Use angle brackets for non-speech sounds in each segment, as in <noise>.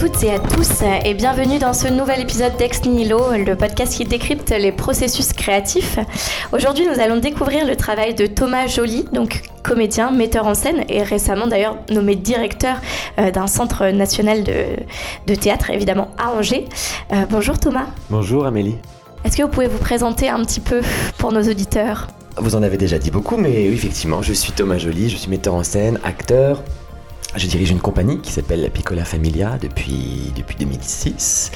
Bonjour à toutes et à tous et bienvenue dans ce nouvel épisode d'Ex Nihilo, le podcast qui décrypte les processus créatifs. Aujourd'hui, nous allons découvrir le travail de Thomas Joly, donc comédien, metteur en scène et récemment d'ailleurs nommé directeur euh, d'un centre national de, théâtre, évidemment à Angers. Euh, bonjour Thomas. Bonjour Amélie. Est-ce que vous pouvez vous présenter un petit peu pour nos auditeurs? Vous en avez déjà dit beaucoup, mais oui, effectivement, je suis Thomas Joly, je suis metteur en scène, acteur, je dirige une compagnie qui s'appelle Piccola Familia depuis, depuis 2006.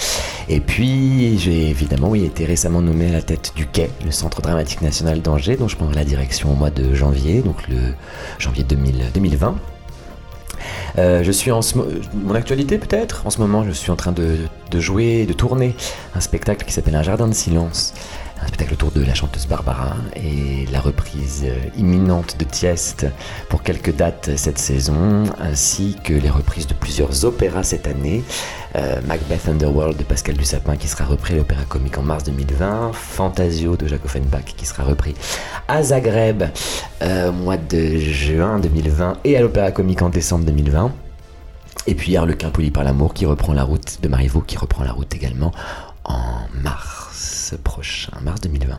Et puis, j'ai évidemment été récemment nommé à la tête du Quai, le Centre dramatique national d'Angers, dont je prendrai la direction au mois de janvier, donc le janvier 2020. Euh, je suis en mon actualité peut-être? En ce moment, je suis en train de, de jouer, de tourner un spectacle qui s'appelle Un jardin de silence un spectacle autour de la chanteuse Barbara et la reprise euh, imminente de Tieste pour quelques dates cette saison, ainsi que les reprises de plusieurs opéras cette année. Euh, Macbeth Underworld de Pascal Dussapin qui sera repris à l'Opéra Comique en mars 2020, Fantasio de Jacques Offenbach qui sera repris à Zagreb euh, au mois de juin 2020 et à l'Opéra Comique en décembre 2020. Et puis Harlequin poli par l'amour qui reprend la route de Marivaux qui reprend la route également en mars prochain, mars 2020.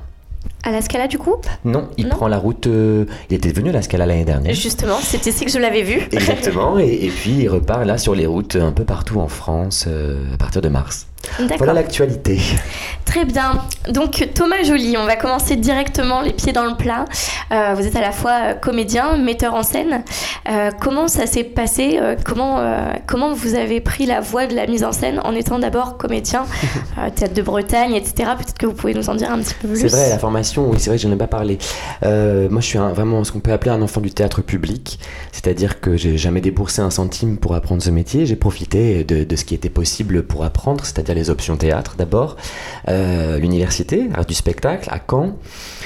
À la Scala du coup? Non, il prend la route. Euh, il était venu à la Scala l'année dernière. Justement, c'était ici que je l'avais vu. Exactement, et, puis il repart là sur les routes un peu partout en France euh, à partir de mars. Voilà l'actualité. Très bien. Donc Thomas Joly, on va commencer directement les pieds dans le plat. Euh, vous êtes à la fois euh, comédien, metteur en scène. Euh, comment ça s'est passé comment, comment vous avez pris la voie de la mise en scène en étant d'abord comédien, <laughs> théâtre de Bretagne, etc. Peut-être que vous pouvez nous en dire un petit peu plus. C'est vrai, la formation, oui, c'est vrai que je n'en ai pas parlé. moi, je suis vraiment ce qu'on peut appeler un enfant du théâtre public. C'est-à-dire que j'ai jamais déboursé un centime pour apprendre ce métier. J'ai profité de, de ce qui était possible pour apprendre, c'est-à-dire les options théâtre d'abord, euh, l'université, art du spectacle à Caen.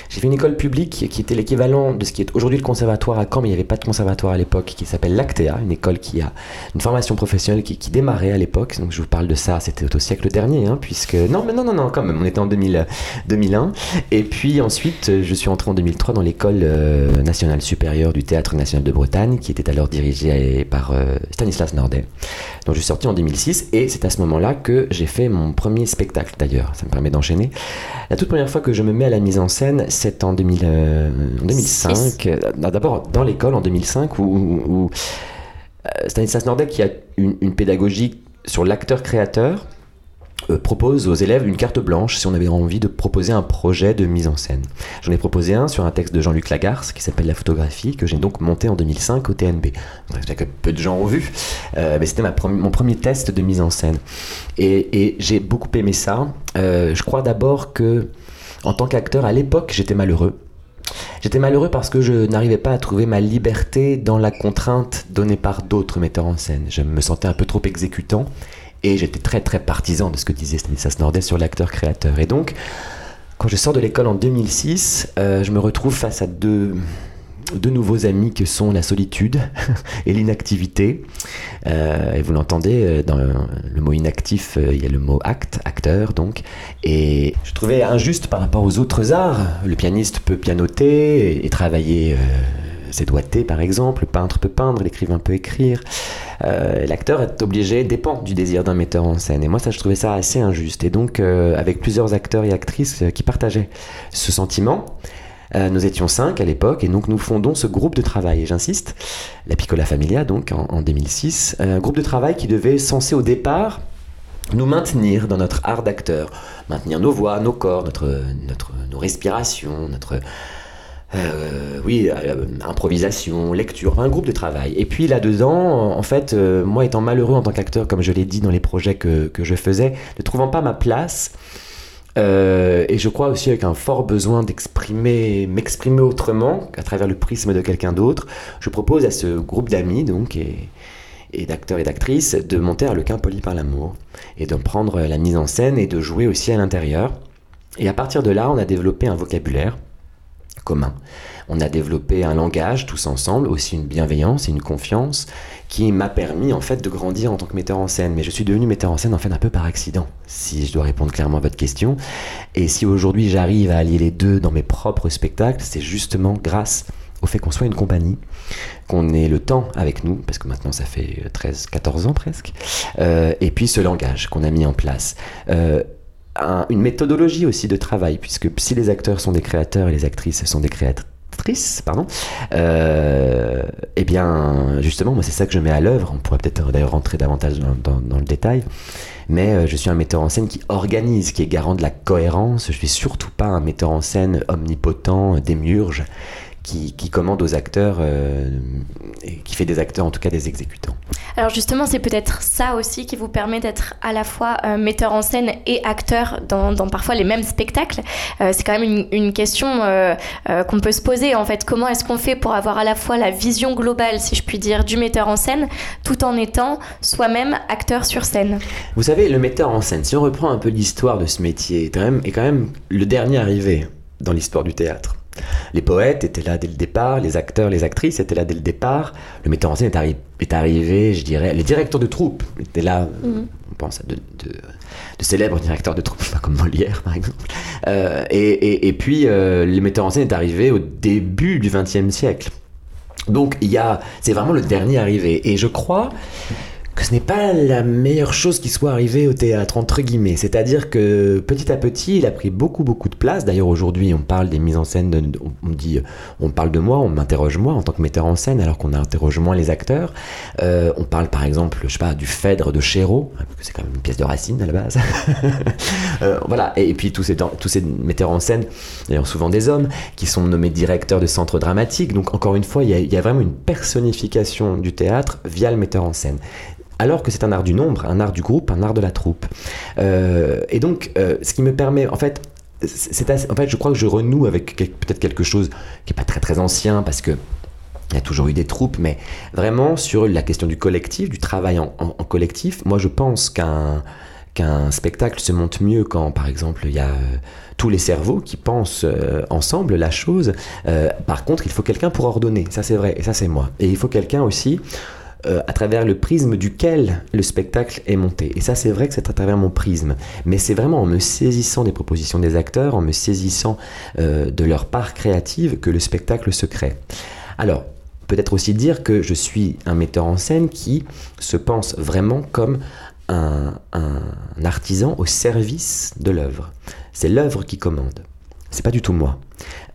J'ai fait une école publique qui était l'équivalent de ce qui est aujourd'hui le conservatoire à Caen, mais il n'y avait pas de conservatoire à l'époque, qui s'appelle l'Actea, une école qui a une formation professionnelle qui, démarrait à l'époque. Donc je vous parle de ça, c'était au siècle dernier, hein, puisque... Non, mais non, non, non, quand même, on était en 2000, 2001. Et puis ensuite, je suis entré en 2003 dans l'école euh, nationale supérieure du Théâtre national de Bretagne, qui était alors dirigée par euh, Stanislas Nordet. Donc je suis sorti en 2006, et c'est à ce moment-là que j'ai fait mon premier spectacle d'ailleurs, ça me permet d'enchaîner. La toute première fois que je me mets à la mise en scène, c'est en, 2005. Euh, d'abord dans l'école en 2005 où, euh, Stanislas Nordet qui a une pédagogie sur l'acteur-créateur euh, propose aux élèves une carte blanche si on avait envie de proposer un projet de mise en scène. J'en ai proposé un sur un texte de Jean-Luc Lagarce qui s'appelle La photographie, que j'ai donc monté en 2005 au TNB. Que peu de gens ont vu, euh, mais c'était mon premier test de mise en scène. Et, j'ai beaucoup aimé ça. Euh, je crois d'abord que, en tant qu'acteur, à l'époque, j'étais malheureux. J'étais malheureux parce que je n'arrivais pas à trouver ma liberté dans la contrainte donnée par d'autres metteurs en scène. Je me sentais un peu trop exécutant et j'étais très très partisan de ce que disait Stanislas Nordet sur l'acteur-créateur. Et donc, quand je sors de l'école en 2006, euh, je me retrouve face à deux, deux nouveaux amis que sont la solitude <laughs> et l'inactivité. Euh, et vous l'entendez, euh, dans le, mot inactif, il y a le mot acte, acteur donc. Et je trouvais injuste par rapport aux autres arts. Le pianiste peut pianoter et, travailler ses doigtés par exemple, le peintre peut peindre, l'écrivain peut écrire. Euh, l'acteur est obligé, dépend du désir d'un metteur en scène. Et moi, ça, je trouvais ça assez injuste. Et donc, euh, avec plusieurs acteurs et actrices euh, qui partageaient ce sentiment, nous étions cinq à l'époque et donc nous fondons ce groupe de travail. Et j'insiste, la Piccola Familia, donc en, 2006, un groupe de travail qui devait censé au départ nous maintenir dans notre art d'acteur, maintenir nos voix, nos corps, notre, notre, nos respirations, notre, euh, oui, euh, improvisation, lecture, un groupe de travail. Et puis là-dedans, en fait, euh, moi étant malheureux en tant qu'acteur, comme je l'ai dit dans les projets que, que, je faisais, ne trouvant pas ma place, et je crois aussi avec un fort besoin d'exprimer, m'exprimer autrement, à travers le prisme de quelqu'un d'autre, je propose à ce groupe d'amis, donc, et, d'acteurs et d'actrices, de monter à Le Quin poli par l'amour, et de prendre la mise en scène et de jouer aussi à l'intérieur. Et à partir de là, on a développé un vocabulaire commun. On a développé un langage tous ensemble, aussi une bienveillance et une confiance qui m'a permis en fait de grandir en tant que metteur en scène. Mais je suis devenu metteur en scène en fait un peu par accident, si je dois répondre clairement à votre question. Et si aujourd'hui j'arrive à allier les deux dans mes propres spectacles, c'est justement grâce au fait qu'on soit une compagnie, qu'on ait le temps avec nous, parce que maintenant ça fait 13-14 ans presque, euh, et puis ce langage qu'on a mis en place. Euh, une méthodologie aussi de travail, puisque si les acteurs sont des créateurs et les actrices sont des créatrices, pardon, euh, eh bien, justement, moi, c'est ça que je mets à l'œuvre. On pourrait peut-être d'ailleurs rentrer davantage dans, le détail. Mais euh, je suis un metteur en scène qui organise, qui est garant de la cohérence. Je suis surtout pas un metteur en scène omnipotent, démiurge, qui, commande aux acteurs, euh, et qui fait des acteurs, en tout cas des exécutants. Alors justement, c'est peut-être ça aussi qui vous permet d'être à la fois euh, metteur en scène et acteur dans, parfois les mêmes spectacles. Euh, c'est quand même une, question qu'on peut se poser en fait. Comment est-ce qu'on fait pour avoir à la fois la vision globale, si je puis dire, du metteur en scène, tout en étant soi-même acteur sur scène? Vous savez, le metteur en scène, si on reprend un peu l'histoire de ce métier, est quand même, est quand même le dernier arrivé dans l'histoire du théâtre. Les poètes étaient là dès le départ, les acteurs, les actrices étaient là dès le départ, le metteur en scène est, arrivé, je dirais, les directeurs de troupe étaient là, mhm. on pense à de, célèbres directeurs de troupe, <laughs> pas comme Molière par exemple, euh, et, puis euh, le metteur en scène est arrivé au début du XXe siècle. Donc il y a, c'est vraiment le dernier arrivé, et je crois que ce n'est pas la meilleure chose qui soit arrivée au théâtre, entre guillemets. C'est-à-dire que petit à petit, il a pris beaucoup, beaucoup de place. D'ailleurs, aujourd'hui, on parle des mises en scène, on dit, on parle de moi, on m'interroge moi en tant que metteur en scène, alors qu'on interroge moins les acteurs. Euh, on parle par exemple, je sais pas, du Phèdre de Chéreau, c'est quand même une pièce de Racine à la base. <laughs> Euh, voilà, et, puis tous ces, tous ces metteurs en scène, d'ailleurs souvent des hommes, qui sont nommés directeurs de centres dramatiques. Donc encore une fois, il y a, il y a vraiment une personnification du théâtre via le metteur en scène alors que c'est un art du nombre, un art du groupe, un art de la troupe. Euh, et donc, euh, ce qui me permet, en fait, c'est en fait, je crois que je renoue avec peut-être quelque chose qui n'est pas très très ancien, parce que il y a toujours eu des troupes, mais vraiment sur la question du collectif, du travail en, collectif, moi je pense qu'un qu'un spectacle se monte mieux quand, par exemple, il y a euh, tous les cerveaux qui pensent ensemble la chose. par contre, il faut quelqu'un pour ordonner, ça c'est vrai, et ça c'est moi. Et il faut quelqu'un aussi euh, à travers le prisme duquel le spectacle est monté. Et ça, c'est vrai que c'est à travers mon prisme. Mais c'est vraiment en me saisissant des propositions des acteurs, en me saisissant euh, de leur part créative que le spectacle se crée. Alors, peut-être aussi dire que je suis un metteur en scène qui se pense vraiment comme un, artisan au service de l'œuvre. C'est l'œuvre qui commande. C'est pas du tout moi.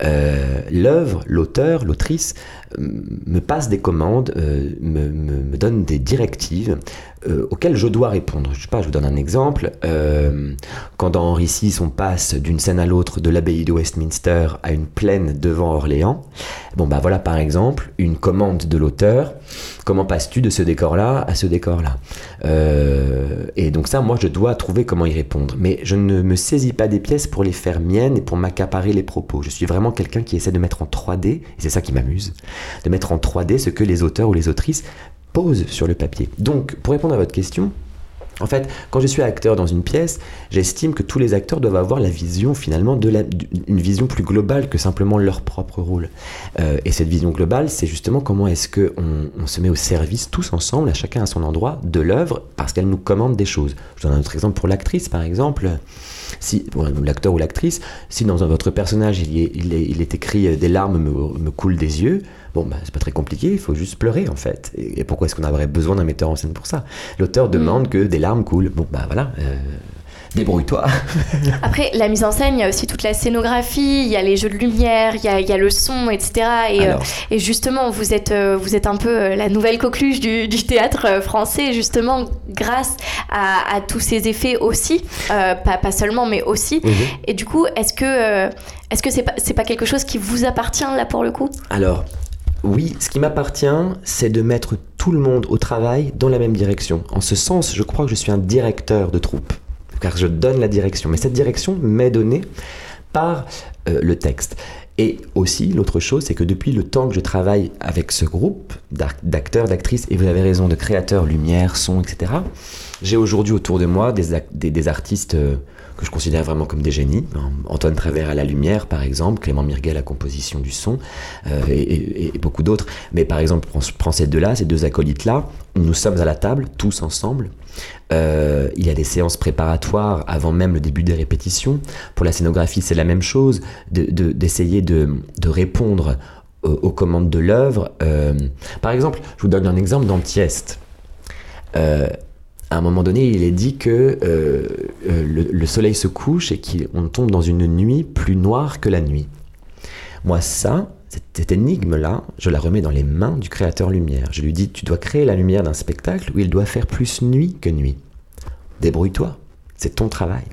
Euh, l'œuvre, l'auteur, l'autrice euh, me passe des commandes, euh, me, donne des directives auxquelles je dois répondre. Je sais pas, je vous donne un exemple. quand dans Henri VI, on passe d'une scène à l'autre de l'abbaye de Westminster à une plaine devant Orléans, bon bah voilà par exemple une commande de l'auteur. Comment passes-tu de ce décor-là à ce décor-là? Et donc ça, moi, je dois trouver comment y répondre. Mais je ne me saisis pas des pièces pour les faire miennes et pour m'accaparer les propos. Suis vraiment quelqu'un qui essaie de mettre en 3D, et c'est ça qui m'amuse, de mettre en 3D ce que les auteurs ou les autrices posent sur le papier. Donc, pour répondre à votre question, en fait, quand je suis acteur dans une pièce, j'estime que tous les acteurs doivent avoir la vision finalement de la, une vision plus globale que simplement leur propre rôle. Euh, et cette vision globale, c'est justement comment est-ce que on, se met au service tous ensemble, à chacun à son endroit, de l'œuvre parce qu'elle nous commande des choses. Je donne un autre exemple pour l'actrice, par exemple si l'acteur ou l'actrice, si dans votre personnage il, il, est, écrit euh, des larmes me, coulent des yeux, bon, bah, c'est pas très compliqué, il faut juste pleurer en fait. Et, pourquoi est-ce qu'on aurait besoin d'un metteur en scène pour ça? L'auteur mm. demande que des larmes coulent. Bon, bah voilà. Euh, débrouille-toi. <laughs> Après, la mise en scène, il y a aussi toute la scénographie, il y a les jeux de lumière, il y a, il y a le son, etc. Et, euh, et, justement, vous êtes, euh, vous êtes un peu euh, la nouvelle coqueluche du, du théâtre français, justement, grâce à, à, tous ces effets aussi, pas, pas, seulement, mais aussi. Mhm. Et du coup, est-ce que est-ce que c'est pas, pas quelque chose qui vous appartient là pour le coup? Alors, oui, ce qui m'appartient, c'est de mettre tout le monde au travail dans la même direction. En ce sens, je crois que je suis un directeur de troupe car je donne la direction. Mais cette direction m'est donnée par euh, le texte. Et aussi, l'autre chose, c'est que depuis le temps que je travaille avec ce groupe d'acteurs, d'actrices, et vous avez raison, de créateurs, lumière, son, etc., j'ai aujourd'hui autour de moi des, artistes euh, que je considère vraiment comme des génies. Antoine Travers à la lumière, par exemple, Clément Mirguet à la composition du son, euh, et, beaucoup d'autres. Mais par exemple, prends ces deux-là, ces deux acolytes-là, nous sommes à la table, tous ensemble. Euh, il y a des séances préparatoires avant même le début des répétitions. Pour la scénographie, c'est la même chose, d'essayer de, répondre aux, commandes de l'œuvre. par exemple, je vous donne un exemple dans Tieste. à un moment donné, il est dit que le, soleil se couche et qu'on tombe dans une nuit plus noire que la nuit. Moi, ça, cette énigme-là, je la remets dans les mains du créateur lumière. Je lui dis, tu dois créer la lumière d'un spectacle où il doit faire plus nuit que nuit. Débrouille-toi. C'est ton travail.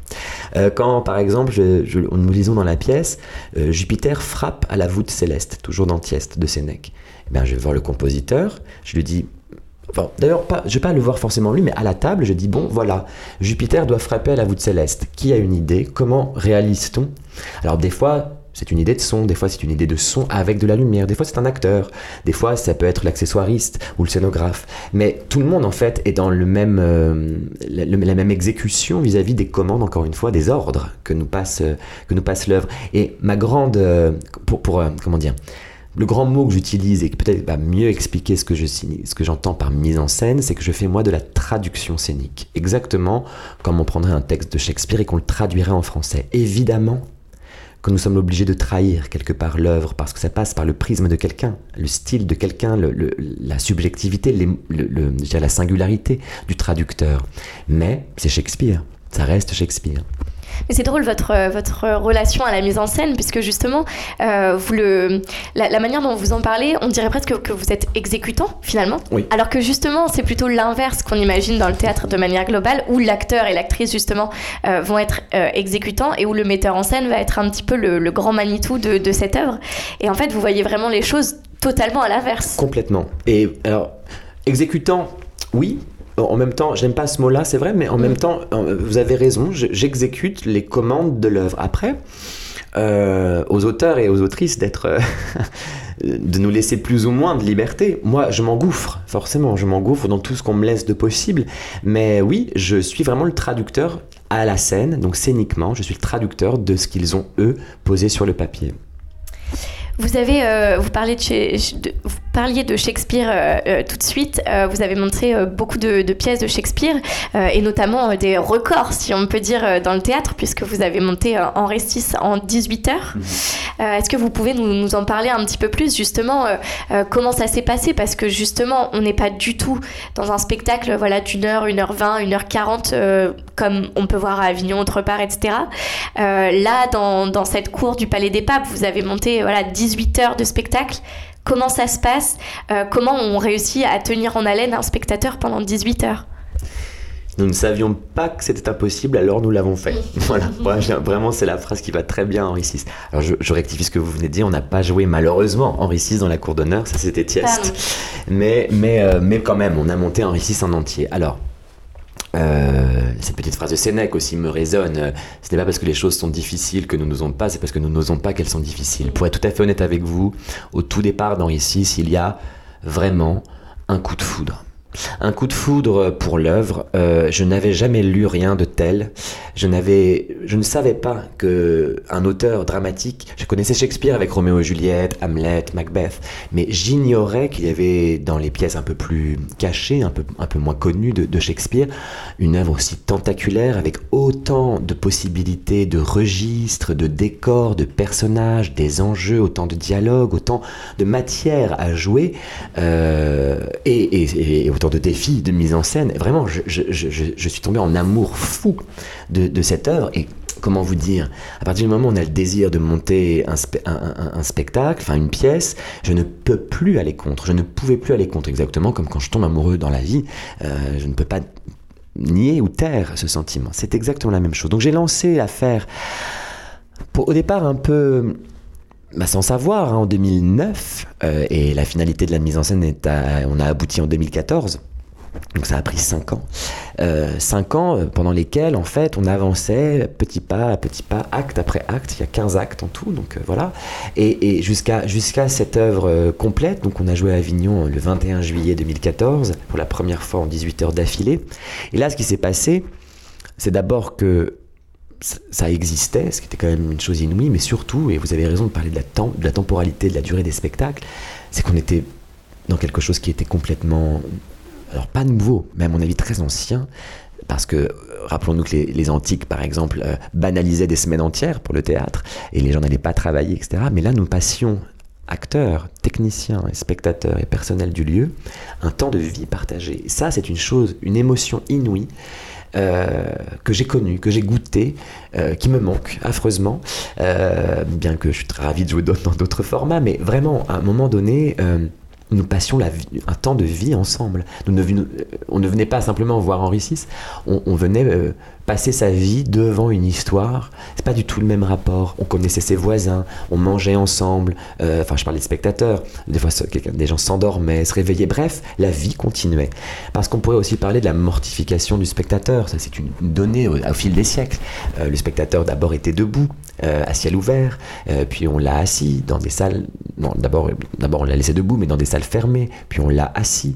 Euh, quand, par exemple, nous lisons dans la pièce, euh, Jupiter frappe à la voûte céleste, toujours dans Tieste de Sénèque. Eh bien, je vais voir le compositeur, je lui dis, D'ailleurs, je ne vais pas le voir forcément lui, mais à la table, je dis bon, voilà, Jupiter doit frapper à la voûte céleste. Qui a une idée? Comment réalise-t-on? Alors, des fois, c'est une idée de son, des fois c'est une idée de son avec de la lumière, des fois c'est un acteur, des fois ça peut être l'accessoiriste ou le scénographe. Mais tout le monde en fait est dans le même, euh, la, même exécution vis-à-vis des commandes, encore une fois, des ordres que nous passe, nous passe l'œuvre. Et ma grande, euh, pour, pour euh, comment dire, le grand mot que j'utilise et qui peut-être va mieux expliquer ce que, je, ce que j'entends par mise en scène, c'est que je fais moi de la traduction scénique. Exactement comme on prendrait un texte de Shakespeare et qu'on le traduirait en français. Évidemment, que nous sommes obligés de trahir quelque part l'œuvre parce que ça passe par le prisme de quelqu'un, le style de quelqu'un, la subjectivité, la singularité du traducteur. Mais c'est Shakespeare, ça reste Shakespeare. Mais c'est drôle votre, euh, votre relation à la mise en scène, puisque justement, euh, vous le, la, manière dont vous en parlez, on dirait presque que vous êtes exécutant finalement. Oui. Alors que justement, c'est plutôt l'inverse qu'on imagine dans le théâtre de manière globale, où l'acteur et l'actrice justement euh, vont être exécutants et où le metteur en scène va être un petit peu le, grand Manitou de, de cette œuvre. Et en fait, vous voyez vraiment les choses totalement à l'inverse. Complètement. Et alors, exécutant, oui, en même temps, j'aime pas ce mot-là, c'est vrai, mais en même mm. temps, vous avez raison, j'exécute les commandes de l'œuvre. Après, euh, aux auteurs et aux autrices d'être, euh, <laughs> de nous laisser plus ou moins de liberté. Moi, je m'engouffre, forcément, je m'engouffre dans tout ce qu'on me laisse de possible. Mais oui, je suis vraiment le traducteur à la scène, donc scéniquement, je suis le traducteur de ce qu'ils ont eux posé sur le papier. Vous avez, euh, vous, parlez de, vous parliez de Shakespeare euh, euh, tout de suite. vous avez montré beaucoup de, pièces de Shakespeare et notamment des records, si on peut dire, dans le théâtre, puisque vous avez monté en Restis en 18 heures. Mhm. Est-ce que vous pouvez nous, en parler un petit peu plus, justement, comment ça s'est passé? Parce que justement, on n'est pas du tout dans un spectacle voilà, d'une heure, une heure vingt, une heure quarante, comme on peut voir à Avignon, autre part, etc. là, dans, dans, cette cour du Palais des Papes, vous avez monté voilà, 10 18 heures de spectacle. Comment ça se passe? Euh, Comment on réussit à tenir en haleine un spectateur pendant 18 heures? Nous ne savions pas que c'était impossible, alors nous l'avons fait. <laughs> voilà, vraiment c'est la phrase qui va très bien Henri VI. Alors je, rectifie ce que vous venez de dire, on n'a pas joué malheureusement Henri VI dans la cour d'honneur, ça c'était Tieste. Mais, mais, euh, mais quand même, on a monté Henri VI en entier. Alors, euh, cette petite phrase de Sénèque aussi me résonne. Ce n'est pas parce que les choses sont difficiles que nous n'osons pas, c'est parce que nous n'osons pas qu'elles sont difficiles. Pour être tout à fait honnête avec vous, au tout départ dans Ici, il y a vraiment un coup de foudre. Un coup de foudre pour l'œuvre. Euh, je n'avais jamais lu rien de tel. Je je ne savais pas que un auteur dramatique. Je connaissais Shakespeare avec Roméo et Juliette, Hamlet, Macbeth, mais j'ignorais qu'il y avait dans les pièces un peu plus cachées, un peu un peu moins connues de, de Shakespeare, une œuvre aussi tentaculaire avec autant de possibilités, de registres, de décors, de personnages, des enjeux, autant de dialogues, autant de matière à jouer euh, et, et, et de défis de mise en scène. Vraiment, je, suis tombé en amour fou de, cette œuvre. Et comment vous dire À partir du moment où on a le désir de monter un, spectacle, enfin une pièce, je ne peux plus aller contre. Je ne pouvais plus aller contre, exactement comme quand je tombe amoureux dans la vie. Euh, je ne peux pas nier ou taire ce sentiment. C'est exactement la même chose. Donc j'ai lancé l'affaire au départ un peu bah, sans savoir, hein, en 2009, euh, et la finalité de la mise en scène, est on a abouti en 2014. Donc ça a pris 5 ans. 5 euh, ans euh, pendant lesquels, en fait, on avançait petit pas à petit pas, acte après acte. Il y a 15 actes en tout, donc voilà. Et, jusqu'à jusqu'à cette œuvre complète, donc on a joué à Avignon le 21 juillet 2014, pour la première fois en 18 heures d'affilée. Et là, ce qui s'est passé, c'est d'abord que ça existait, ce qui était quand même une chose inouïe, mais surtout, et vous avez raison de parler de la, de la temporalité, de la durée des spectacles, c'est qu'on était dans quelque chose qui était complètement, alors pas nouveau, mais à mon avis très ancien, parce que rappelons-nous que les, antiques, par exemple, euh, banalisaient des semaines entières pour le théâtre, et les gens n'allaient pas travailler, etc. Mais là, nous passions acteurs, techniciens et spectateurs et personnel du lieu, un temps de vie partagé. ça, c'est une chose, une émotion inouïe. Euh, que j'ai connue, que j'ai goûté, euh, qui me manque affreusement, euh, bien que je suis très ravi de jouer dans d'autres formats, mais vraiment, à un moment donné, nous passions un temps de vie ensemble. On ne venait pas simplement voir Henri VI, on, venait passer sa vie devant une histoire. C'est pas du tout le même rapport. On connaissait ses voisins, on mangeait ensemble. Euh, enfin, je parle des spectateurs. Des fois, des gens s'endormaient, se réveillaient. Bref, la vie continuait. Parce qu'on pourrait aussi parler de la mortification du spectateur. Ça, c'est une donnée au, fil des siècles. Euh, le spectateur d'abord était debout, à ciel ouvert, puis on l'a assis dans des salles. Non, d'abord, d'abord on l'a laissé debout, mais dans des salles fermées. Puis on l'a assis,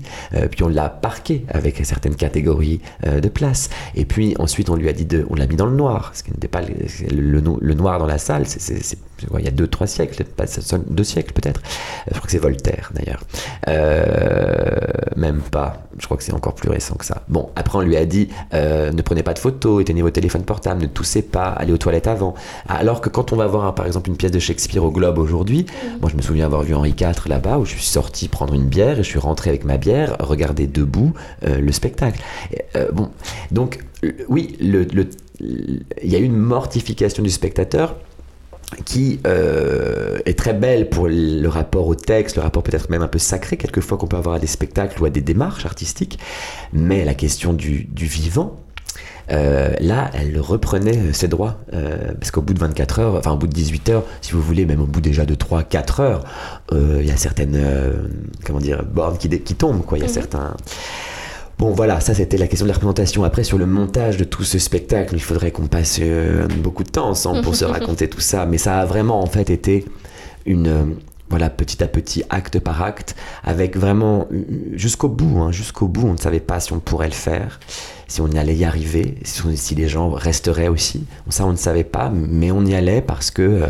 puis on l'a parqué avec certaines catégories de places. Et puis ensuite, on lui a dit de, on l'a mis dans le noir, ce qui n'était pas le, le, noir dans la salle. C'est, il y a deux, trois siècles, pas deux siècles peut-être. Je crois que c'est Voltaire d'ailleurs. Euh, même pas. Je crois que c'est encore plus récent que ça. Bon, après on lui a dit euh, ne prenez pas de photos, éteignez vos téléphones portables, ne toussez pas, allez aux toilettes avant. Alors que quand on va voir par exemple une pièce de Shakespeare au Globe aujourd'hui, moi je me souviens avoir vu Henri IV là-bas où je suis sorti prendre une bière et je suis rentré avec ma bière, regarder debout euh, le spectacle. bon, donc oui, il y a une mortification du spectateur qui euh, est très belle pour le rapport au texte, le rapport peut-être même un peu sacré quelquefois qu'on peut avoir à des spectacles ou à des démarches artistiques, mais la question du, vivant, euh, là, elle reprenait ses droits. Euh, parce qu'au bout de 24 heures, enfin au bout de 18 heures, si vous voulez, même au bout déjà de 3-4 heures, il y a certaines comment dire, bornes qui, qui tombent. Quoi. Il y a mhm. certains. Bon voilà, ça c'était la question de la représentation. Après sur le montage de tout ce spectacle, il faudrait qu'on passe euh, beaucoup de temps ensemble pour se <laughs> raconter tout ça. Mais ça a vraiment en fait été une euh, voilà petit à petit, acte par acte, avec vraiment euh, jusqu'au bout, hein, jusqu'au bout, on ne savait pas si on pourrait le faire, si on allait y arriver, si, les gens resteraient aussi. Ça on ne savait pas, mais on y allait parce que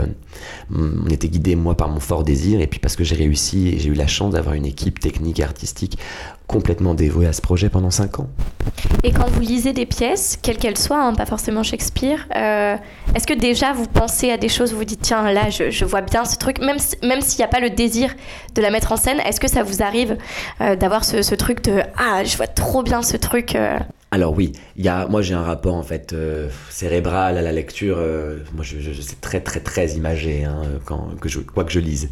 on était guidé moi par mon fort désir et puis parce que j'ai réussi et j'ai eu la chance d'avoir une équipe technique et artistique complètement dévouée à ce projet pendant 5 ans. Et quand vous lisez des pièces, quelles qu'elles soient, hein, pas forcément Shakespeare, euh, est-ce que déjà vous pensez à des choses, vous vous dites tiens là je, vois bien ce truc, même, s'il n'y a pas le désir de la mettre en scène, est-ce que ça vous arrive euh, d'avoir ce, truc de ah je vois trop bien ce truc euh alors oui, il y a, moi j'ai un rapport en fait cérébral à la lecture. moi je, je, c'est très très très imagé hein, quand que je, quoi que je lise.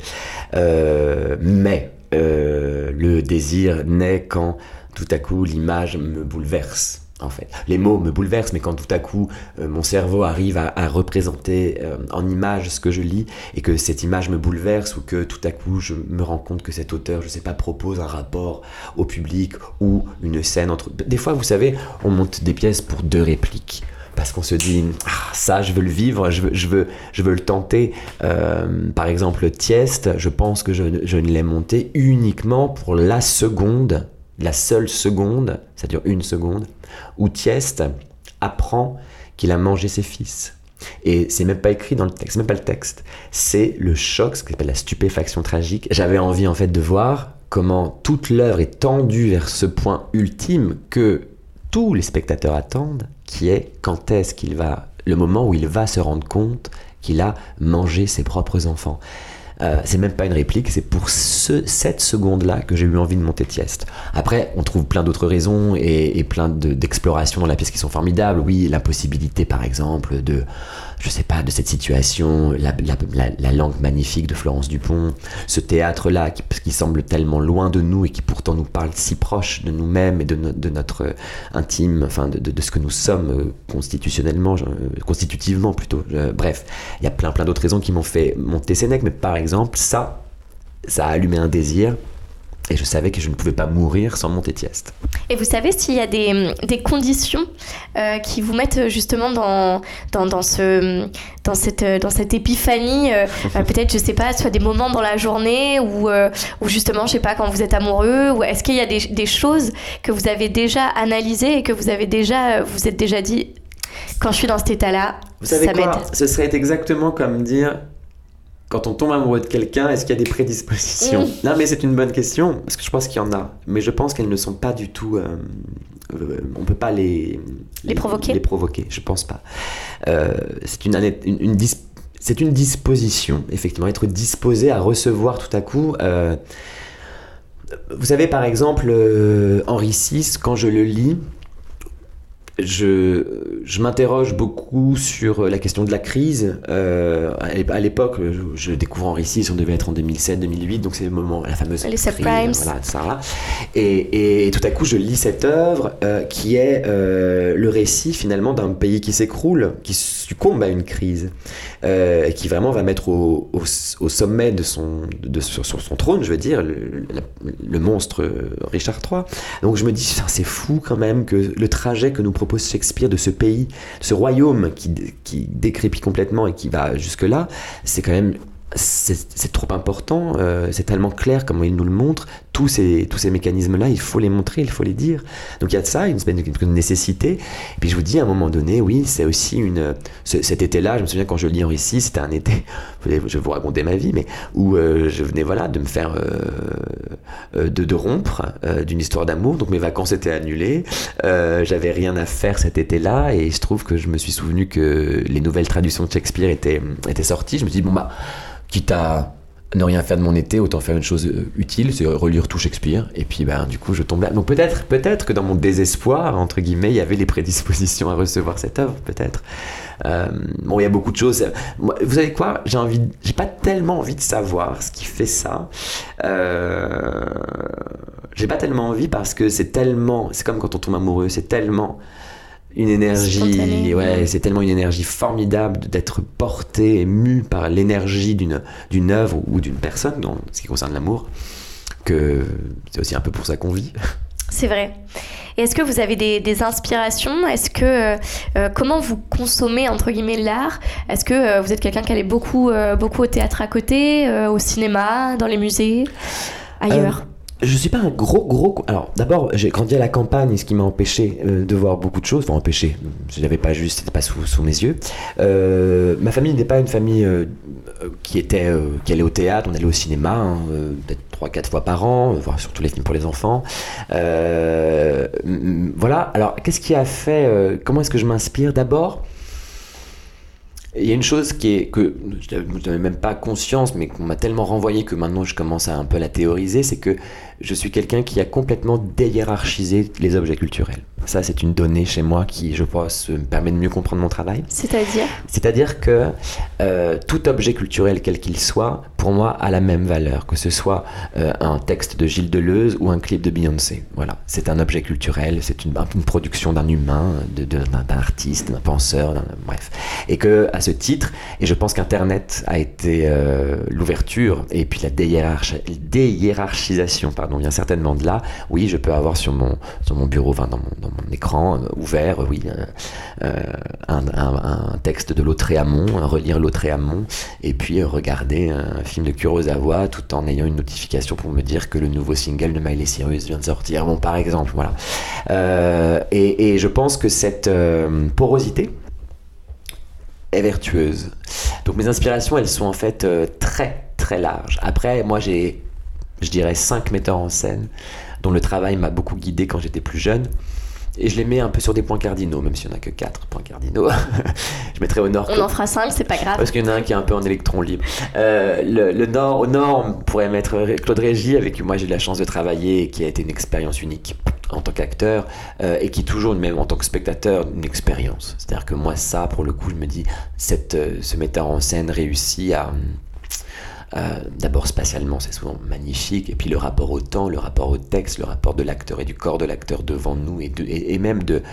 mais euh, le désir naît quand tout à coup l'image me bouleverse. En fait, les mots me bouleversent, mais quand tout à coup euh, mon cerveau arrive à, représenter euh, en image ce que je lis et que cette image me bouleverse ou que tout à coup je me rends compte que cet auteur, je sais pas, propose un rapport au public ou une scène entre. Des fois, vous savez, on monte des pièces pour deux répliques parce qu'on se dit ah, ça je veux le vivre, je veux, je veux, je veux le tenter. Euh, par exemple Tieste, je pense que je, je ne l'ai monté uniquement pour la seconde, la seule seconde, ça dure une seconde, où Tieste apprend qu'il a mangé ses fils. Et c'est même pas écrit dans le texte, même pas le texte. C'est le choc, ce qu'on appelle la stupéfaction tragique. J'avais envie en fait de voir comment toute l'œuvre est tendue vers ce point ultime que tous les spectateurs attendent, qui est quand est-ce qu'il va, le moment où il va se rendre compte qu'il a mangé ses propres enfants. Euh, c'est même pas une réplique, c'est pour ce, cette seconde-là que j'ai eu envie de monter Tieste. Après, on trouve plein d'autres raisons et, et plein d'explorations dans la pièce qui sont formidables. Oui, la possibilité, par exemple, de je sais pas, de cette situation, la, langue magnifique de Florence Dupont, ce théâtre-là qui, semble tellement loin de nous et qui pourtant nous parle si proche de nous-mêmes et de, notre intime, enfin de, de, ce que nous sommes euh, constitutionnellement, euh, constitutivement plutôt. bref, il y a plein plein d'autres raisons qui m'ont fait monter Sénèque, mais par exemple, ça, ça a allumé un désir et je savais que je ne pouvais pas mourir sans monter Tieste. Et vous savez s'il y a des, des conditions euh, qui vous mettent justement dans, dans, dans, ce, dans, cette, dans cette épiphanie euh, euh, <laughs> Peut-être, je sais pas, soit des moments dans la journée ou, ou justement, je sais pas, quand vous êtes amoureux Ou est-ce qu'il y a des, des, choses que vous avez déjà analysées et que vous avez déjà, vous êtes déjà dit quand je suis dans cet état-là, vous savez quoi? Ce serait exactement comme dire quand on tombe amoureux de quelqu'un, est-ce qu'il y a des prédispositions mm. Non, mais c'est une bonne question, parce que je pense qu'il y en a. Mais je pense qu'elles ne sont pas du tout. Euh, euh, on peut pas les, les, provoquer. Les provoquer, je pense pas. Euh, c'est une, une, une disposition, effectivement, être disposé à recevoir tout à coup. Vous savez, par exemple, Henri VI, quand je le lis, je, je m'interroge beaucoup sur la question de la crise. Euh, à l'époque, je, découvre Henri VI, on devait être en 2007-2008, donc c'est le moment, la fameuse les crise, voilà, ça. Et, et, tout à coup, je lis cette œuvre euh, qui est euh, le récit finalement d'un pays qui s'écroule, qui succombe à une crise, euh, et qui vraiment va mettre au, au, au sommet de son, de, sur, sur, son trône, je veux dire, le, le monstre Richard III. Donc je me dis, c'est fou quand même que le trajet que nous Shakespeare de ce pays, ce royaume qui, qui décrépit complètement et qui va jusque-là, c'est quand même c'est trop important, euh, c'est tellement clair comment il nous le montre, tous ces, tous ces mécanismes-là, il faut les montrer, il faut les dire. Donc il y a de ça, une espèce de nécessité. Et puis je vous dis, à un moment donné, oui, c'est aussi une... cet été-là, je me souviens quand je lis Henri VI, c'était un été, <laughs> je vais vous raconter ma vie, mais où euh, je venais voilà, de me faire... Euh, de, de, rompre d'une histoire d'amour, donc mes vacances étaient annulées, j'avais rien à faire cet été-là, et je trouve que je me suis souvenu que les nouvelles traductions de Shakespeare étaient, étaient sorties. Je me suis dit, bon bah quitte à ne rien faire de mon été, autant faire une chose euh, utile, c'est relire tout Shakespeare. Et puis, ben, du coup, je tombe là. Donc peut-être, peut-être que dans mon désespoir, entre guillemets, il y avait les prédispositions à recevoir cette œuvre, peut-être. Euh, bon, il y a beaucoup de choses. Vous savez quoi? J'ai envie, j'ai pas tellement envie de savoir ce qui fait ça. Euh, j'ai pas tellement envie parce que c'est tellement, c'est comme quand on tombe amoureux, c'est tellement une énergie, ouais, c'est tellement une énergie formidable d'être porté, ému par l'énergie d'une d'une œuvre ou d'une personne, dans ce qui concerne l'amour, que c'est aussi un peu pour ça qu'on vit. C'est vrai. Est-ce que vous avez des, des inspirations? Est-ce que euh, euh, comment vous consommez entre guillemets l'art? Est-ce que euh, vous êtes quelqu'un qui allait beaucoup euh, beaucoup au théâtre à côté, au cinéma, dans les musées, ailleurs? Je suis pas un gros gros alors d'abord j'ai grandi à la campagne ce qui m'a empêché euh, de voir beaucoup de choses enfin empêché je n'avais pas juste c'était pas sous, sous, mes yeux. Euh, ma famille n'est pas une famille euh, qui était qui allait au théâtre on allait au cinéma hein, peut-être trois quatre fois par an voire surtout les films pour les enfants. Voilà alors qu'est-ce qui a fait comment est-ce que je m'inspire? D'abord il y a une chose qui est que je n'avais même pas conscience, mais qu'on m'a tellement renvoyé que maintenant je commence à un peu la théoriser, c'est que je suis quelqu'un qui a complètement déhiérarchisé les objets culturels. Ça, c'est une donnée chez moi qui, je pense, me permet de mieux comprendre mon travail. C'est-à-dire? C'est-à-dire que euh, tout objet culturel, quel qu'il soit, pour moi, a la même valeur, que ce soit euh, un texte de Gilles Deleuze ou un clip de Beyoncé. Voilà, c'est un objet culturel, c'est une, une, production d'un humain, d'un artiste, d'un penseur, bref. Et que, à ce titre, et je pense qu'Internet a été euh, l'ouverture et puis la déhiérarch déhiérarchisation, pardon, vient certainement de là. Oui, je peux avoir sur mon, sur mon bureau, dans mon, dans mon écran euh, ouvert, oui, euh, un, un, un, texte de Lautréamont, relire Lautréamont, et puis regarder un film de Kurosawa tout en ayant une notification pour me dire que le nouveau single de Miley Cyrus vient de sortir, bon, par exemple, voilà. Euh, et, et, je pense que cette euh, porosité est vertueuse. Donc mes inspirations, elles sont en fait euh, très très larges. Après, moi j'ai, je dirais, cinq metteurs en scène dont le travail m'a beaucoup guidé quand j'étais plus jeune. Et je les mets un peu sur des points cardinaux, même s'il n'y en a que 4 points cardinaux. <laughs> je mettrai au nord. On en fera 5, c'est pas grave. Parce qu'il y en a un qui est un peu en électron libre. Euh, le, le, nord, au nord, on pourrait mettre Claude Régis, avec qui moi j'ai eu la chance de travailler et qui a été une expérience unique en tant qu'acteur euh, et qui toujours, même en tant que spectateur, une expérience. C'est-à-dire que moi, ça, pour le coup, je me dis, cette, euh, ce metteur en scène réussit à. Euh, D'abord spatialement, c'est souvent magnifique, et puis le rapport au temps, le rapport au texte, le rapport de l'acteur et du corps de l'acteur devant nous, et, de, et, même de,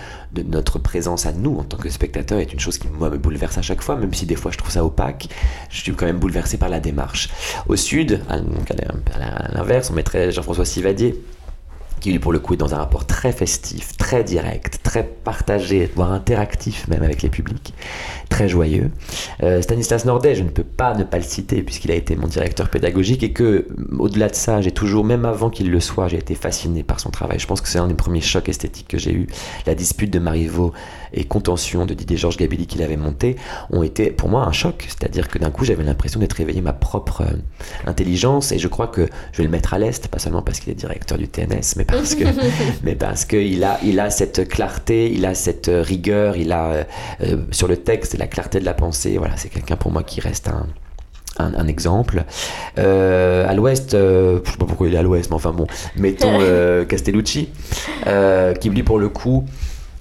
notre présence à nous en tant que spectateur est une chose qui moi me bouleverse à chaque fois, même si des fois je trouve ça opaque, je suis quand même bouleversé par la démarche. Au sud, à, à l'inverse, on mettrait Jean-François Sivadier, qui lui pour le coup est dans un rapport très festif, très direct, très partagé, voire interactif même avec les publics, très joyeux. Euh, Stanislas Nordet, je ne peux pas ne pas le citer puisqu'il a été mon directeur pédagogique et que au-delà de ça, j'ai toujours, même avant qu'il le soit, j'ai été fasciné par son travail. Je pense que c'est un des premiers chocs esthétiques que j'ai eu. La dispute de Marivaux et Contention de Didier Georges Gabelli qu'il avait monté ont été pour moi un choc. C'est-à-dire que d'un coup, j'avais l'impression d'être réveillé ma propre euh, intelligence et je crois que je vais le mettre à l'est, pas seulement parce qu'il est directeur du TNS, mais parce que, <laughs> mais parce qu'il a, il a cette clarté, il a cette rigueur, il a euh, sur le texte la, clarté de la pensée. Voilà, c'est quelqu'un pour moi qui reste un, un, exemple. Euh, à l'ouest, euh, je sais pas pourquoi il est à l'ouest, mais enfin bon, mettons <laughs> euh, Castellucci, qui lui pour le coup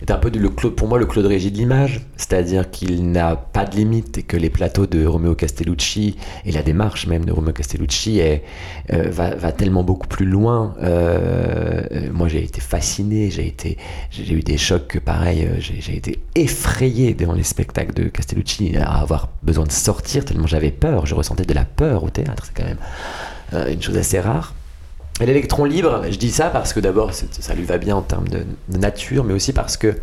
est un peu le pour moi le Claude Régis de l'image, c'est-à-dire qu'il n'a pas de limite et que les plateaux de Romeo Castellucci et la démarche même de Romeo Castellucci euh, va, tellement beaucoup plus loin. Euh, euh, moi j'ai été fasciné, j'ai été j'ai eu des chocs pareil, j'ai été effrayé devant les spectacles de Castellucci à avoir besoin de sortir tellement j'avais peur, je ressentais de la peur au théâtre, c'est quand même une chose assez rare. L'électron libre, je dis ça parce que d'abord, ça lui va bien en termes de, nature, mais aussi parce que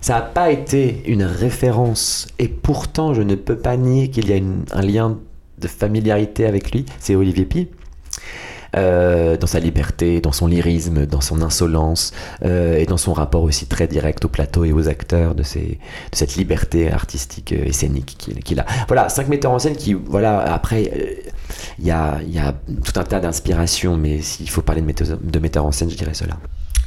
ça n'a pas été une référence. Et pourtant, je ne peux pas nier qu'il y a un lien de familiarité avec lui. C'est Olivier Pi. Euh, dans sa liberté, dans son lyrisme, dans son insolence euh, et dans son rapport aussi très direct au plateau et aux acteurs de, cette liberté artistique et scénique qu'il a. Voilà, cinq metteurs en scène qui, voilà, après, il y, a, y, a, tout un tas d'inspirations, mais s'il faut parler de metteurs, de metteurs en scène, je dirais cela.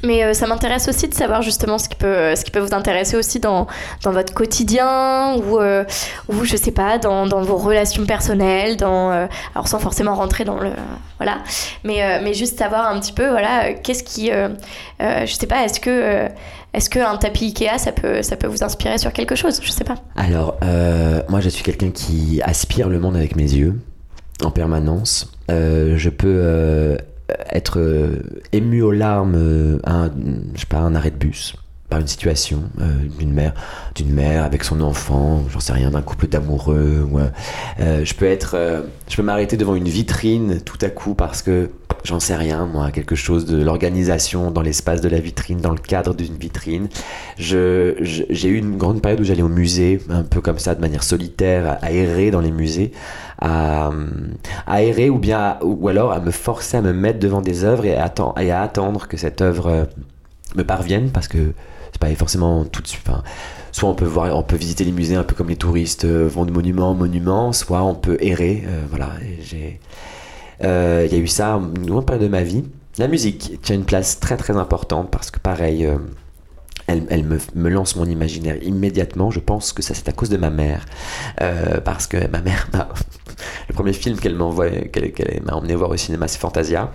Mais euh, ça m'intéresse aussi de savoir justement ce qui peut, ce qui peut vous intéresser aussi dans, dans votre quotidien ou, euh, ou je sais pas, dans, dans, vos relations personnelles, dans, euh, alors sans forcément rentrer dans le. voilà. Mais, mais juste savoir un petit peu, voilà, qu'est-ce qui. je sais pas, est-ce que. est-ce qu'un tapis Ikea, ça peut, ça peut vous inspirer sur quelque chose Je sais pas. Alors, moi, je suis quelqu'un qui aspire le monde avec mes yeux en permanence. je peux être euh, ému aux larmes euh, à un, je sais pas, un arrêt de bus par une situation euh, d'une mère d'une mère avec son enfant j'en sais rien d'un couple d'amoureux je peux être je peux m'arrêter devant une vitrine tout à coup parce que j'en sais rien moi quelque chose de l'organisation dans l'espace de la vitrine dans le cadre d'une vitrine. Je, j'ai eu une grande période où j'allais au musée un peu comme ça de manière solitaire à errer dans les musées à, aérer ou bien ou alors à me forcer à me mettre devant des œuvres et à, et à attendre que cette œuvre euh, me parvienne parce que pas forcément tout de suite. soit on peut voir, on peut visiter les musées un peu comme les touristes euh, vont de monument en monument, soit on peut errer. Euh, voilà, j'ai, il y a eu ça une grande période de ma vie. La musique tient une place très très importante parce que pareil elle, me, lance mon imaginaire immédiatement. Je pense que ça, c'est à cause de ma mère. Euh, parce que ma mère, <laughs> le premier film qu'elle m'a emmené voir au cinéma, c'est Fantasia.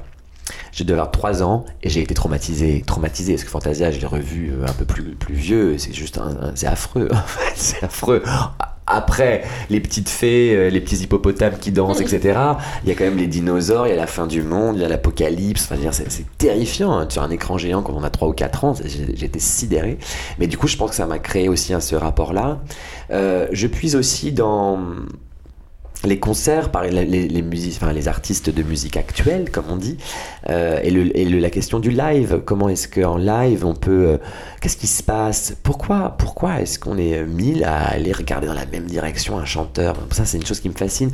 J'ai dû avoir 3 ans et j'ai été traumatisé. Traumatisé, parce que Fantasia, je l'ai revu euh, un peu plus, plus vieux. C'est juste c'est affreux. <laughs> c'est affreux après les petites fées, euh, les petits hippopotames qui dansent, etc., il y a quand même les dinosaures, il y a la fin du monde, il y a l'apocalypse. Enfin, c'est terrifiant hein, sur un écran géant quand on a 3 ou 4 ans. J'étais sidéré. Mais du coup, je pense que ça m'a créé aussi ce rapport-là. Euh, je puise aussi dans les concerts par les, les, les artistes de musique actuelle, comme on dit, euh, et, le, la question du live. Comment est-ce qu'en live, on peut... Euh, qu'est-ce qui se passe? Pourquoi, pourquoi est-ce qu'on est mille à aller regarder dans la même direction un chanteur? Ça, c'est une chose qui me fascine.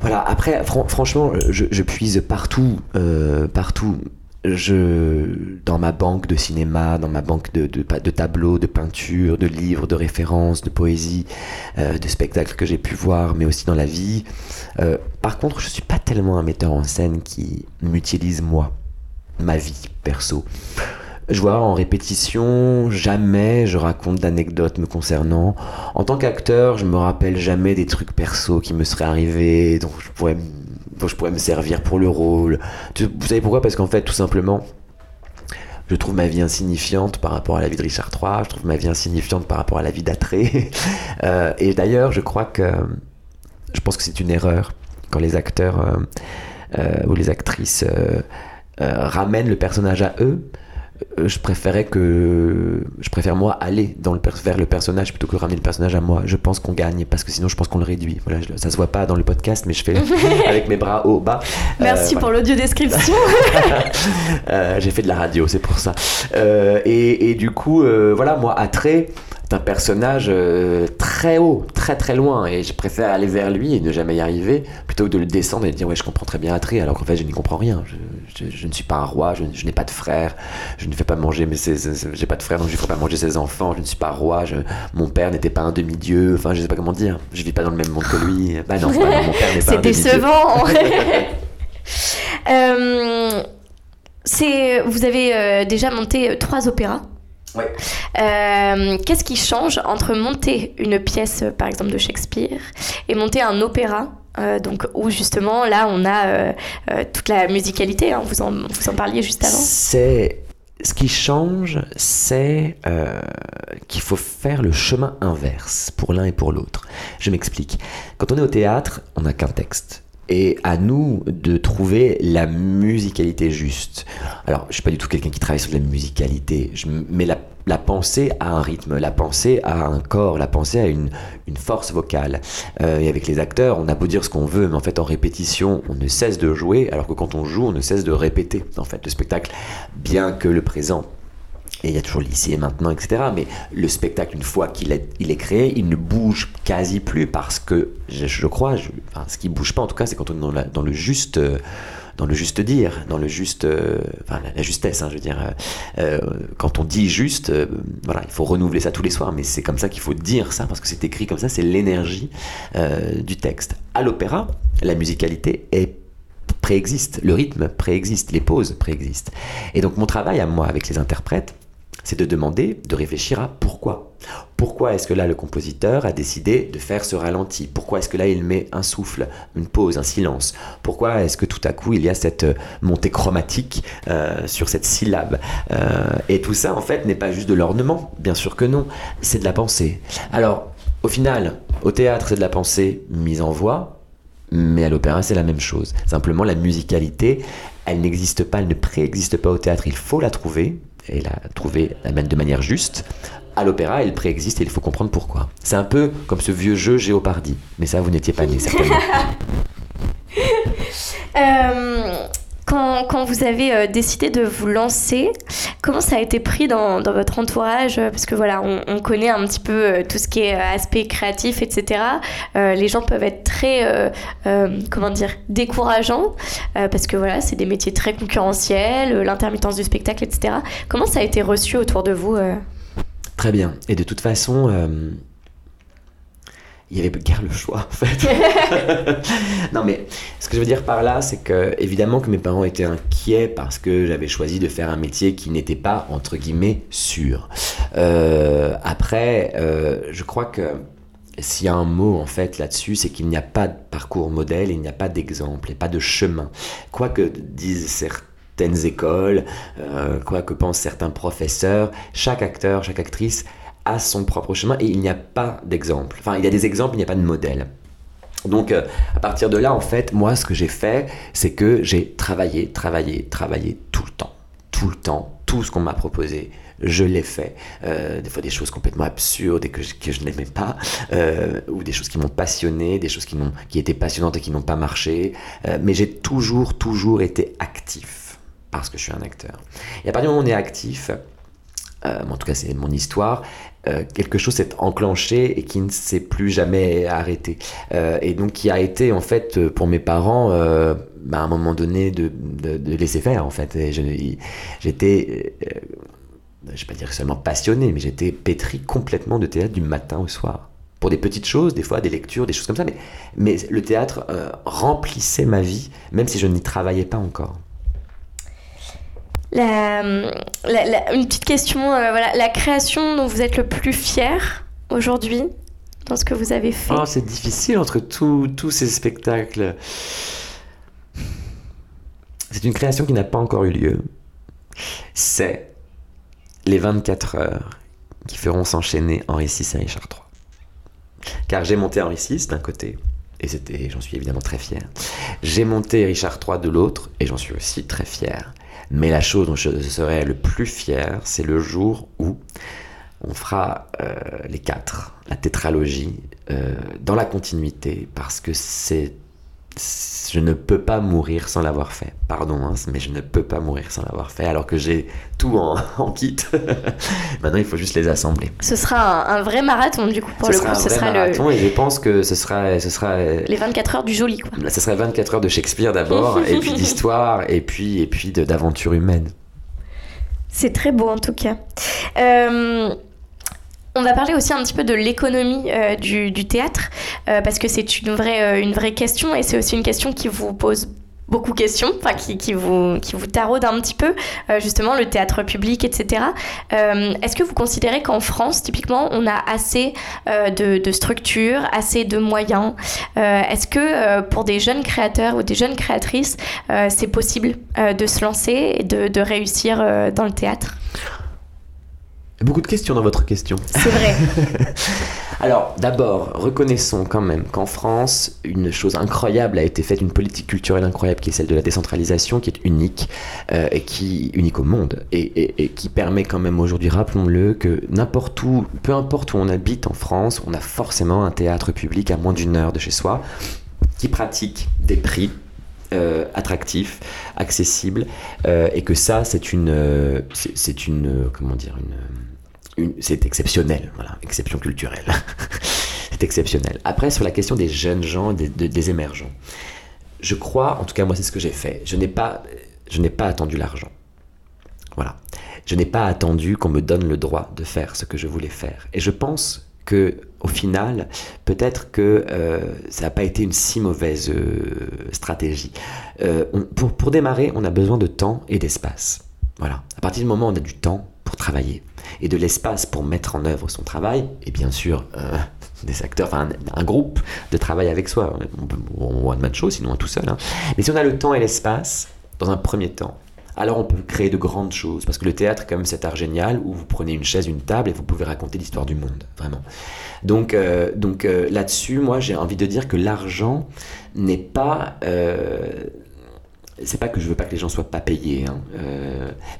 Voilà, après, franchement, je, je, puise partout, euh, partout je, dans ma banque de cinéma, dans ma banque de, de, de tableaux, de peintures, de livres, de références, de poésie, euh, de spectacles que j'ai pu voir, mais aussi dans la vie. Euh, par contre, je suis pas tellement un metteur en scène qui m'utilise moi, ma vie perso. Je vois en répétition, jamais je raconte d'anecdotes me concernant. En tant qu'acteur, je me rappelle jamais des trucs perso qui me seraient arrivés, donc je pourrais je pourrais me servir pour le rôle. Vous savez pourquoi? Parce qu'en fait, tout simplement, je trouve ma vie insignifiante par rapport à la vie de Richard III, je trouve ma vie insignifiante par rapport à la vie d'Atré. <laughs> Euh, et d'ailleurs, je crois que je pense que c'est une erreur quand les acteurs euh, euh, ou les actrices ramènent le personnage à eux je préférais que je préfère moi aller dans le vers le personnage plutôt que ramener le personnage à moi. Je pense qu'on gagne parce que sinon je pense qu'on le réduit. Voilà, ça se voit pas dans le podcast, mais je fais <laughs> <laughs> avec mes bras haut bas. Merci euh, pour l'audio description. <laughs> euh, J'ai fait de la radio, c'est pour ça. Euh, et, et, du coup, voilà, moi, attrait d'un personnage euh, très haut, très très loin, et je préfère aller vers lui et ne jamais y arriver, plutôt que de le descendre et de dire ouais je comprends très bien Atré, alors qu'en fait je n'y comprends rien. Je, ne suis pas un roi, je, n'ai pas de frère, je ne fais pas manger, mais j'ai pas de frère donc je ne ferai pas manger ses enfants, je ne suis pas roi, mon père n'était pas un demi-dieu, enfin je sais pas comment dire, je vis pas dans le même monde que lui. Bah non, mon père n'est pas C'est décevant. <laughs> euh, c'est, vous avez euh, déjà monté trois opéras Qu'est-ce qui change entre monter une pièce, par exemple, de Shakespeare et monter un opéra donc où justement là on a toute la musicalité, hein, vous, en, vous en parliez juste avant. C'est ce qui change, c'est euh, qu'il faut faire le chemin inverse pour l'un et pour l'autre. Je m'explique. Quand on est au théâtre, on n'a qu'un texte. Et à nous de trouver la musicalité juste. Alors, je suis pas du tout quelqu'un qui travaille sur la musicalité, mais la pensée a un rythme, la pensée a un corps, la pensée a une, force vocale. Euh, et avec les acteurs, on a beau dire ce qu'on veut, mais en fait en répétition, on ne cesse de jouer, alors que quand on joue, on ne cesse de répéter. En fait, le spectacle, bien que le présent et il y a toujours l'ici et maintenant, etc. Mais le spectacle, une fois qu'il est, il est créé, il ne bouge quasi plus parce que, je, crois, ce qui bouge pas en tout cas, c'est quand on est dans, le juste, euh, dans le juste dire, dans le juste, euh, enfin la, justesse, hein, je veux dire. Euh, quand on dit juste, voilà, il faut renouveler ça tous les soirs, mais c'est comme ça qu'il faut dire ça parce que c'est écrit comme ça, c'est l'énergie du texte. À l'opéra, la musicalité est préexiste, le rythme préexiste, les pauses préexistent. Et donc mon travail à moi avec les interprètes, c'est de demander, de réfléchir à pourquoi. Pourquoi est-ce que là le compositeur a décidé de faire ce ralenti? Pourquoi est-ce que là il met un souffle, une pause, un silence? Pourquoi est-ce que tout à coup il y a cette euh, montée chromatique euh, sur cette syllabe? Euh, Et tout ça en fait n'est pas juste de l'ornement, bien sûr que non, c'est de la pensée. Alors au final, au théâtre c'est de la pensée mise en voix, mais à l'opéra c'est la même chose. Simplement la musicalité, elle n'existe pas, elle ne préexiste pas au théâtre, il faut la trouver, et la trouver de manière juste. À l'opéra, elle préexiste et il faut comprendre pourquoi. C'est un peu comme ce vieux jeu Géopardy, mais ça, vous n'étiez pas né certainement. <laughs> euh, quand, vous avez euh, décidé de vous lancer, comment ça a été pris dans, votre entourage? Parce que voilà, on, connaît un petit peu euh, tout ce qui est euh, aspect créatif, etc. les gens peuvent être très, comment dire, décourageants parce que voilà, c'est des métiers très concurrentiels, l'intermittence du spectacle, etc. Comment ça a été reçu autour de vous Très bien. Et de toute façon il y avait guère le choix en fait. <laughs> non mais ce que je veux dire par là, c'est que évidemment que mes parents étaient inquiets parce que j'avais choisi de faire un métier qui n'était pas entre guillemets sûr. Euh, après, euh, je crois que s'il y a un mot en fait là-dessus, c'est qu'il n'y a pas de parcours modèle, il n'y a pas d'exemple, et pas de chemin. Quoi que disent certaines écoles, euh, quoi que pensent certains professeurs, chaque acteur, chaque actrice a son propre chemin et il n'y a pas d'exemple. Enfin, il y a des exemples, il n'y a pas de modèle. Donc, euh, à partir de là, en fait, moi, ce que j'ai fait, c'est que j'ai travaillé, travaillé, travaillé tout le temps. Tout le temps, tout ce qu'on m'a proposé, je l'ai fait. Euh, des fois, des choses complètement absurdes et que je, que je n'aimais pas, euh, ou des choses qui m'ont passionné, des choses qui, qui étaient passionnantes et qui n'ont pas marché. mais j'ai toujours, toujours été actif parce que je suis un acteur. Et à partir du moment où on est actif, en tout cas c'est mon histoire, euh, quelque chose s'est enclenché et qui ne s'est plus jamais arrêté. Euh, et donc qui a été en fait euh, pour mes parents bah, à un moment donné de, laisser faire en fait. J'étais, je vais pas dire seulement passionné, mais j'étais pétri complètement de théâtre du matin au soir. Pour des petites choses, des fois des lectures, des choses comme ça, mais le théâtre remplissait ma vie, même si je n'y travaillais pas encore une petite question, euh, voilà, la création dont vous êtes le plus fier aujourd'hui dans ce que vous avez fait oh, C'est difficile entre tous ces spectacles. C'est une création qui n'a pas encore eu lieu. C'est les 24 heures qui feront s'enchaîner Henri VI et Richard III. Car j'ai monté Henri VI d'un côté, et c'était, j'en suis évidemment très fier. J'ai monté Richard III de l'autre, et j'en suis aussi très fier. Mais la chose dont je serai le plus fier, c'est le jour où on fera euh, les quatre, la tétralogie, euh, dans la continuité, parce que c'est je ne peux pas mourir sans l'avoir fait. Pardon, hein, mais je ne peux pas mourir sans l'avoir fait, alors que j'ai tout en, <laughs> en kit. <laughs> Maintenant, il faut juste les assembler. Ce sera un, vrai marathon, du coup, pour le coup. ce sera marathon, et je pense que ce sera, ce sera... Les 24 heures du joli, quoi. Ce sera 24 heures de Shakespeare d'abord, et puis <laughs> d'histoire, et puis, et puis d'aventure humaine. C'est très beau, en tout cas. Euh... On va parler aussi un petit peu de l'économie euh, du, théâtre, euh, parce que c'est une vraie, euh, une vraie question et c'est aussi une question qui vous pose beaucoup de questions, enfin qui, vous, qui vous un petit peu, justement le théâtre public, etc. Est-ce que vous considérez qu'en France, typiquement, on a assez de, structures, assez de moyens Est-ce que pour des jeunes créateurs ou des jeunes créatrices, c'est possible de se lancer et de réussir dans le théâtre? Beaucoup de questions dans votre question. C'est vrai. <laughs> Alors, d'abord, reconnaissons quand même qu'en France, une chose incroyable a été faite, une politique culturelle incroyable qui est celle de la décentralisation, qui est unique, euh, et qui unique au monde, et, qui permet quand même aujourd'hui, rappelons-le, que n'importe où, peu importe où on habite en France, on a forcément un théâtre public à moins d'une heure de chez soi, qui pratique des prix euh, attractifs, accessibles, euh, et que ça, c'est une, c'est une, comment dire, une c'est exceptionnel, voilà, exception culturelle. <laughs> c'est exceptionnel. Après, sur la question des jeunes gens, des, des émergents, je crois, en tout cas moi c'est ce que j'ai fait, je n'ai pas, pas attendu l'argent. Voilà. Je n'ai pas attendu qu'on me donne le droit de faire ce que je voulais faire. Et je pense que au final, peut-être que euh, ça n'a pas été une si mauvaise euh, stratégie. Euh, pour, pour démarrer, on a besoin de temps et d'espace. Voilà. À partir du moment où on a du temps pour travailler, et de l'espace pour mettre en œuvre son travail, et bien sûr euh, <laughs> des acteurs, enfin un, groupe de travail avec soi. On, on one man show, sinon tout seul. Hein. Mais si on a le temps et l'espace, dans un premier temps, alors on peut créer de grandes choses. Parce que le théâtre est quand même cet art génial où vous prenez une chaise, une table et vous pouvez raconter l'histoire du monde, vraiment. Donc, euh, donc euh, là-dessus, moi j'ai envie de dire que l'argent n'est pas... c'est pas que je veux pas que les gens soient pas payés, hein.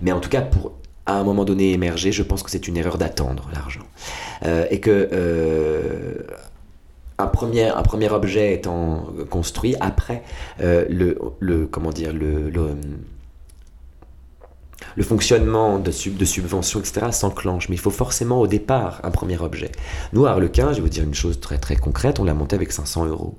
mais en tout cas pour à un moment donné émerger, je pense que c'est une erreur d'attendre l'argent. Euh, et que euh, un, premier, un premier objet étant construit, après, euh, le, le, comment dire, le, le, fonctionnement de, sub, de subvention, etc., s'enclenche. Mais il faut forcément au départ un premier objet. Nous, à Arlequin, je vais vous dire une chose très très concrète, on l'a monté avec 500 euros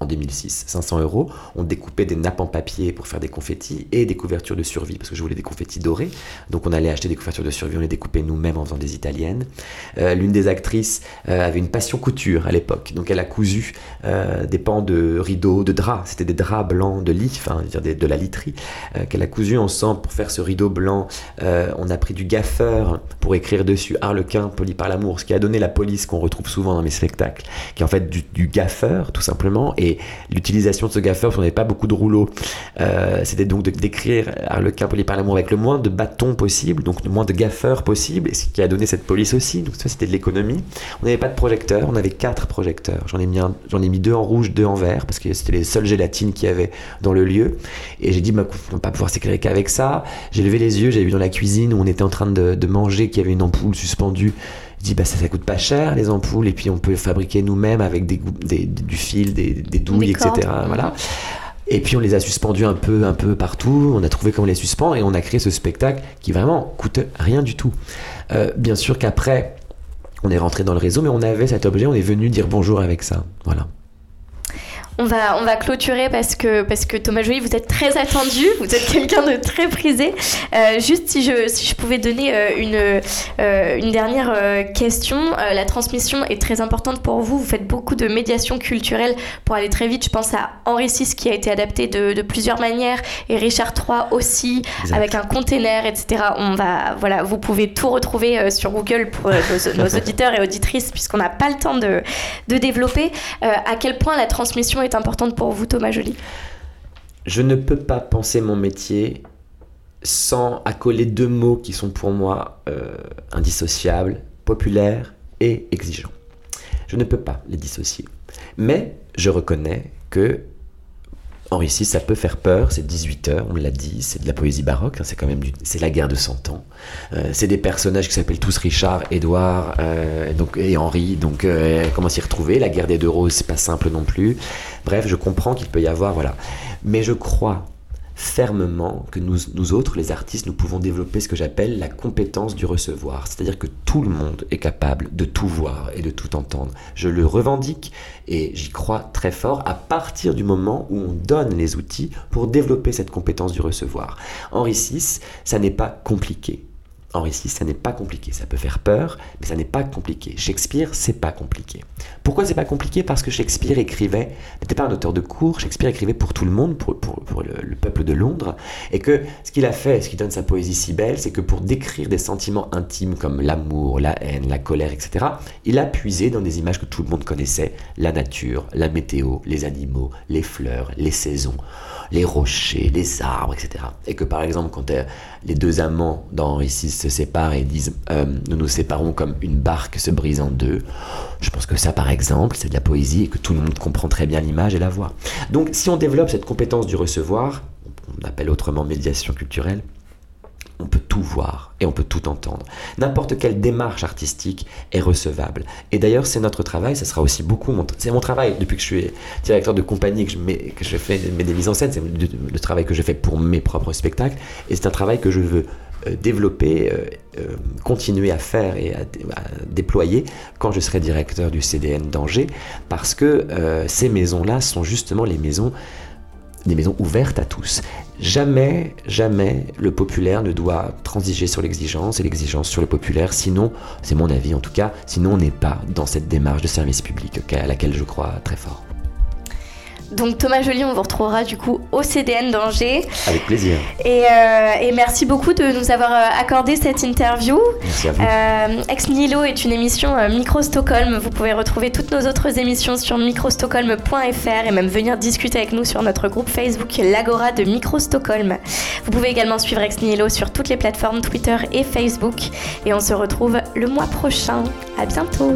en 2006, 500 euros. On découpait des nappes en papier pour faire des confettis et des couvertures de survie parce que je voulais des confettis dorés. Donc on allait acheter des couvertures de survie, on les découpait nous-mêmes en faisant des italiennes. Euh, l'une des actrices euh, avait une passion couture à l'époque, donc elle a cousu euh, des pans de rideaux, de draps. C'était des draps blancs de lit, enfin dire de la literie, qu'elle a cousu ensemble pour faire ce rideau blanc. on a pris du gaffeur pour écrire dessus Harlequin poli par l'amour, ce qui a donné la police qu'on retrouve souvent dans mes spectacles, qui est en fait du, du gaffeur tout simplement. Et et l'utilisation de ce gaffeur, parce qu'on n'avait pas beaucoup de rouleaux, euh, c'était donc d'écrire Harlequin poli par l'amour avec le moins de bâtons possible, donc le moins de gaffeurs possible, et ce qui a donné cette police aussi. Donc ça, c'était de l'économie. On n'avait pas de projecteur, on avait quatre projecteurs. J'en ai mis j'en ai mis deux en rouge, deux en vert, parce que c'était les seules gélatines qu'il y avait dans le lieu. Et j'ai dit, bah, on ne va pas pouvoir s'éclairer qu'avec ça. J'ai levé les yeux, j'ai vu dans la cuisine où on était en train de, de manger qu'il y avait une ampoule suspendue je dis bah ça, ça coûte pas cher les ampoules et puis on peut fabriquer nous-mêmes avec des, du fil, des, douilles, etc. Voilà. Et puis on les a suspendus un peu, un peu partout. On a trouvé comment les suspendre et on a créé ce spectacle qui vraiment coûte rien du tout. Euh, bien sûr qu'après on est rentré dans le réseau, mais on avait cet objet, on est venu dire bonjour avec ça. Voilà. On va, on va clôturer parce que, parce que Thomas Joly, vous êtes très attendu, vous êtes quelqu'un de très prisé. Euh, juste si je, si je pouvais donner euh, une, euh, une dernière question, la transmission est très importante pour vous. Vous faites beaucoup de médiation culturelle pour aller très vite. Je pense à Henri VI qui a été adapté de, de plusieurs manières et Richard III aussi, avec un container, etc. On va, voilà, vous pouvez tout retrouver sur Google pour nos, <laughs> nos, auditeurs et auditrices puisqu'on n'a pas le temps de, de développer. à quel point la transmission est est importante pour vous, Thomas Joly Je ne peux pas penser mon métier sans accoler deux mots qui sont pour moi euh, indissociables, populaire et exigeant. Je ne peux pas les dissocier. Mais je reconnais que Henri VI, ça peut faire peur, c'est 18 heures, on l'a dit, c'est de la poésie baroque, hein, c'est quand même c'est la guerre de 100 ans. Euh, c'est des personnages qui s'appellent tous Richard, Édouard euh, donc, et Henri, donc euh, comment s'y retrouver? La guerre des deux roses, c'est pas simple non plus. Bref, je comprends qu'il peut y avoir, voilà. Mais je crois fermement que nous, autres, les artistes, nous pouvons développer ce que j'appelle la compétence du recevoir. C'est-à-dire que tout le monde est capable de tout voir et de tout entendre. Je le revendique et j'y crois très fort à partir du moment où on donne les outils pour développer cette compétence du recevoir. Henri VI, ça n'est pas compliqué. Henri VI, ça n'est pas compliqué. Ça peut faire peur, mais ça n'est pas compliqué. Shakespeare, c'est pas compliqué. Pourquoi c'est pas compliqué? Parce que Shakespeare écrivait, n'était pas un auteur de cours, Shakespeare écrivait pour tout le monde, pour, le, peuple de Londres, et que ce qu'il a fait, ce qui donne sa poésie si belle, c'est que pour décrire des sentiments intimes comme l'amour, la haine, la colère, etc., il a puisé dans des images que tout le monde connaissait, la nature, la météo, les animaux, les fleurs, les saisons les rochers, les arbres, etc. Et que par exemple, quand euh, les deux amants dans VI se séparent et disent euh, Nous nous séparons comme une barque se brise en deux, je pense que ça, par exemple, c'est de la poésie et que tout le monde comprend très bien l'image et la voix. Donc, si on développe cette compétence du recevoir, on appelle autrement médiation culturelle, on peut tout voir et on peut tout entendre. N'importe quelle démarche artistique est recevable. Et d'ailleurs, c'est notre travail, ça sera aussi beaucoup mon, c'est mon travail depuis que je suis directeur de compagnie que je, fais des mises en scène, c'est le, travail que je fais pour mes propres spectacles et c'est un travail que je veux euh, développer, euh, euh, continuer à faire et à, déployer quand je serai directeur du CDN d'Angers parce que ces maisons-là sont justement les maisons des maisons ouvertes à tous. Jamais, jamais le populaire ne doit transiger sur l'exigence et l'exigence sur le populaire, sinon, c'est mon avis en tout cas, sinon on n'est pas dans cette démarche de service public à laquelle je crois très fort. Donc Thomas Joly, on vous retrouvera du coup au CDN d'Angers. Avec plaisir. Et, euh, merci beaucoup de nous avoir euh, accordé cette interview. Merci à vous. Euh, Ex Nihilo est une émission Micro Stockholm. Vous pouvez retrouver toutes nos autres émissions sur microstockholm.fr et même venir discuter avec nous sur notre groupe Facebook L'Agora de Micro Stockholm. Vous pouvez également suivre Ex Nihilo sur toutes les plateformes Twitter et Facebook. Et on se retrouve le mois prochain. À bientôt.